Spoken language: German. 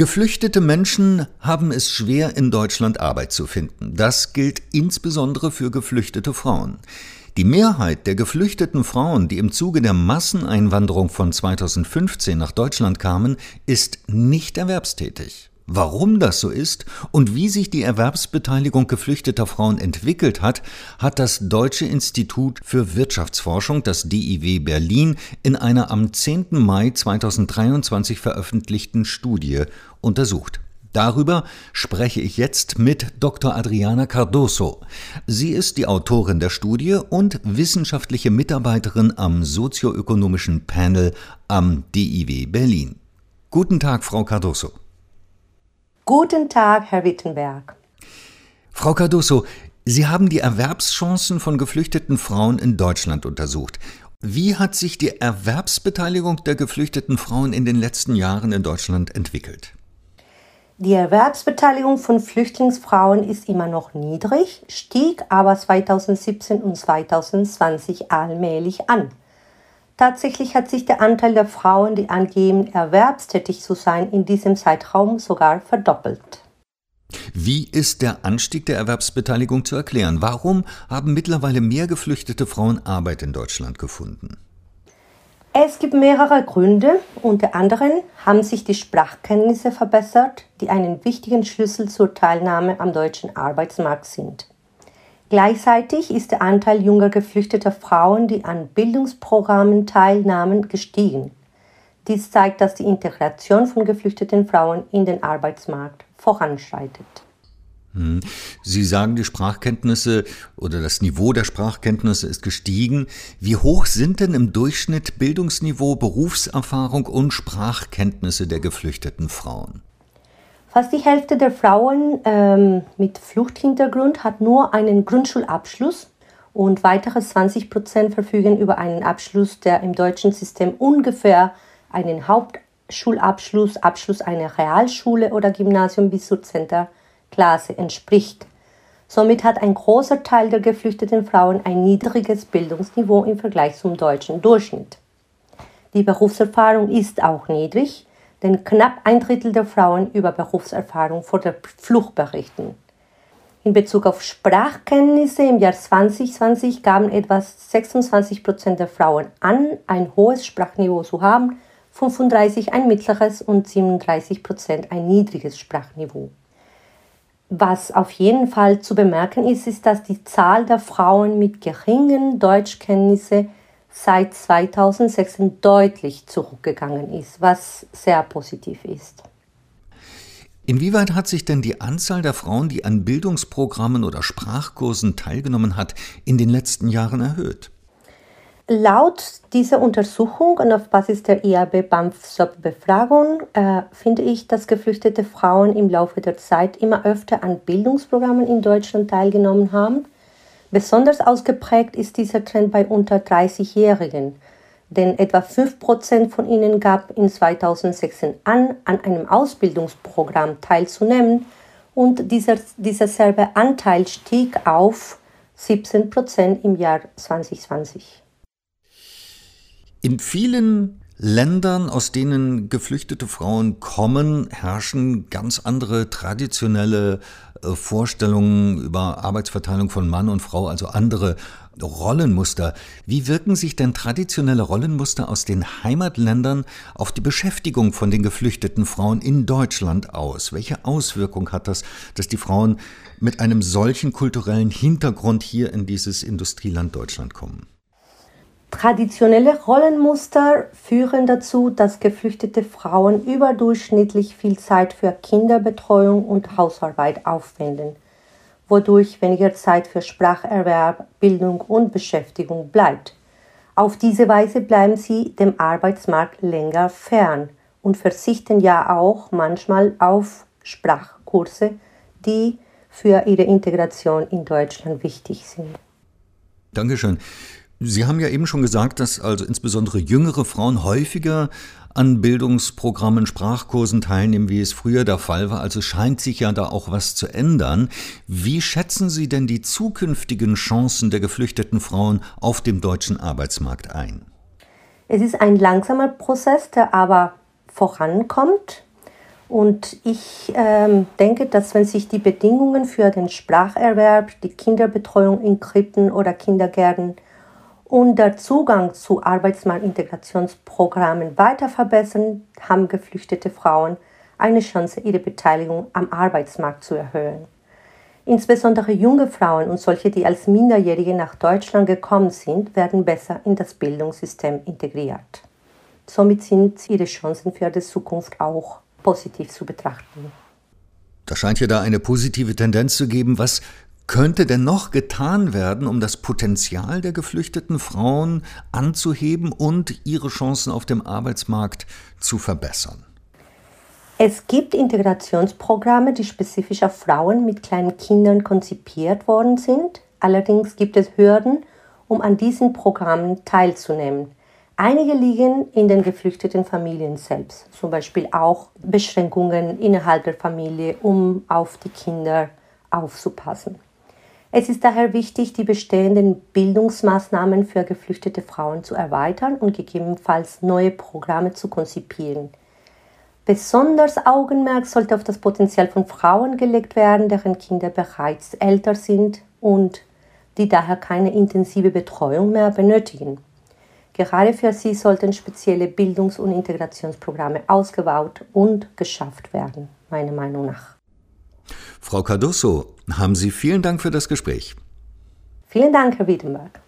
Geflüchtete Menschen haben es schwer, in Deutschland Arbeit zu finden. Das gilt insbesondere für geflüchtete Frauen. Die Mehrheit der geflüchteten Frauen, die im Zuge der Masseneinwanderung von 2015 nach Deutschland kamen, ist nicht erwerbstätig. Warum das so ist und wie sich die Erwerbsbeteiligung geflüchteter Frauen entwickelt hat, hat das Deutsche Institut für Wirtschaftsforschung, das DIW Berlin, in einer am 10. Mai 2023 veröffentlichten Studie untersucht. Darüber spreche ich jetzt mit Dr. Adriana Cardoso. Sie ist die Autorin der Studie und wissenschaftliche Mitarbeiterin am sozioökonomischen Panel am DIW Berlin. Guten Tag, Frau Cardoso. Guten Tag, Herr Wittenberg. Frau Cardoso, Sie haben die Erwerbschancen von geflüchteten Frauen in Deutschland untersucht. Wie hat sich die Erwerbsbeteiligung der geflüchteten Frauen in den letzten Jahren in Deutschland entwickelt? Die Erwerbsbeteiligung von Flüchtlingsfrauen ist immer noch niedrig, stieg aber 2017 und 2020 allmählich an. Tatsächlich hat sich der Anteil der Frauen, die angeben, erwerbstätig zu sein, in diesem Zeitraum sogar verdoppelt. Wie ist der Anstieg der Erwerbsbeteiligung zu erklären? Warum haben mittlerweile mehr geflüchtete Frauen Arbeit in Deutschland gefunden? Es gibt mehrere Gründe. Unter anderem haben sich die Sprachkenntnisse verbessert, die einen wichtigen Schlüssel zur Teilnahme am deutschen Arbeitsmarkt sind. Gleichzeitig ist der Anteil junger geflüchteter Frauen, die an Bildungsprogrammen teilnahmen, gestiegen. Dies zeigt, dass die Integration von geflüchteten Frauen in den Arbeitsmarkt voranschreitet. Hm. Sie sagen, die Sprachkenntnisse oder das Niveau der Sprachkenntnisse ist gestiegen. Wie hoch sind denn im Durchschnitt Bildungsniveau, Berufserfahrung und Sprachkenntnisse der geflüchteten Frauen? Fast die Hälfte der Frauen ähm, mit Fluchthintergrund hat nur einen Grundschulabschluss und weitere 20 Prozent verfügen über einen Abschluss, der im deutschen System ungefähr einen Hauptschulabschluss, Abschluss einer Realschule oder Gymnasium bis zur 10. Klasse entspricht. Somit hat ein großer Teil der geflüchteten Frauen ein niedriges Bildungsniveau im Vergleich zum deutschen Durchschnitt. Die Berufserfahrung ist auch niedrig denn knapp ein Drittel der Frauen über Berufserfahrung vor der Flucht berichten. In Bezug auf Sprachkenntnisse im Jahr 2020 gaben etwa 26 Prozent der Frauen an, ein hohes Sprachniveau zu haben, 35 ein mittleres und 37 Prozent ein niedriges Sprachniveau. Was auf jeden Fall zu bemerken ist, ist, dass die Zahl der Frauen mit geringen Deutschkenntnissen seit 2006 deutlich zurückgegangen ist, was sehr positiv ist. Inwieweit hat sich denn die Anzahl der Frauen, die an Bildungsprogrammen oder Sprachkursen teilgenommen hat, in den letzten Jahren erhöht? Laut dieser Untersuchung und auf Basis der IAB-BAMF-SOP-Befragung äh, finde ich, dass geflüchtete Frauen im Laufe der Zeit immer öfter an Bildungsprogrammen in Deutschland teilgenommen haben Besonders ausgeprägt ist dieser Trend bei unter 30-Jährigen, denn etwa 5% von ihnen gab in 2016 an, an einem Ausbildungsprogramm teilzunehmen und dieser, dieser selbe Anteil stieg auf 17% im Jahr 2020. In vielen Ländern, aus denen geflüchtete Frauen kommen, herrschen ganz andere traditionelle Vorstellungen über Arbeitsverteilung von Mann und Frau, also andere Rollenmuster. Wie wirken sich denn traditionelle Rollenmuster aus den Heimatländern auf die Beschäftigung von den geflüchteten Frauen in Deutschland aus? Welche Auswirkung hat das, dass die Frauen mit einem solchen kulturellen Hintergrund hier in dieses Industrieland Deutschland kommen? Traditionelle Rollenmuster führen dazu, dass geflüchtete Frauen überdurchschnittlich viel Zeit für Kinderbetreuung und Hausarbeit aufwenden, wodurch weniger Zeit für Spracherwerb, Bildung und Beschäftigung bleibt. Auf diese Weise bleiben sie dem Arbeitsmarkt länger fern und verzichten ja auch manchmal auf Sprachkurse, die für ihre Integration in Deutschland wichtig sind. Dankeschön. Sie haben ja eben schon gesagt, dass also insbesondere jüngere Frauen häufiger an Bildungsprogrammen, Sprachkursen teilnehmen, wie es früher der Fall war. Also scheint sich ja da auch was zu ändern. Wie schätzen Sie denn die zukünftigen Chancen der geflüchteten Frauen auf dem deutschen Arbeitsmarkt ein? Es ist ein langsamer Prozess, der aber vorankommt. Und ich ähm, denke, dass wenn sich die Bedingungen für den Spracherwerb, die Kinderbetreuung in Krippen oder Kindergärten und der Zugang zu Arbeitsmarktintegrationsprogrammen weiter verbessern, haben geflüchtete Frauen eine Chance, ihre Beteiligung am Arbeitsmarkt zu erhöhen. Insbesondere junge Frauen und solche, die als Minderjährige nach Deutschland gekommen sind, werden besser in das Bildungssystem integriert. Somit sind ihre Chancen für die Zukunft auch positiv zu betrachten. Da scheint ja da eine positive Tendenz zu geben. Was könnte denn noch getan werden, um das Potenzial der geflüchteten Frauen anzuheben und ihre Chancen auf dem Arbeitsmarkt zu verbessern? Es gibt Integrationsprogramme, die spezifisch auf Frauen mit kleinen Kindern konzipiert worden sind. Allerdings gibt es Hürden, um an diesen Programmen teilzunehmen. Einige liegen in den geflüchteten Familien selbst, zum Beispiel auch Beschränkungen innerhalb der Familie, um auf die Kinder aufzupassen. Es ist daher wichtig, die bestehenden Bildungsmaßnahmen für geflüchtete Frauen zu erweitern und gegebenenfalls neue Programme zu konzipieren. Besonders Augenmerk sollte auf das Potenzial von Frauen gelegt werden, deren Kinder bereits älter sind und die daher keine intensive Betreuung mehr benötigen. Gerade für sie sollten spezielle Bildungs- und Integrationsprogramme ausgebaut und geschafft werden, meiner Meinung nach. Frau Cardoso, haben Sie vielen Dank für das Gespräch. Vielen Dank, Herr Wiedenberg.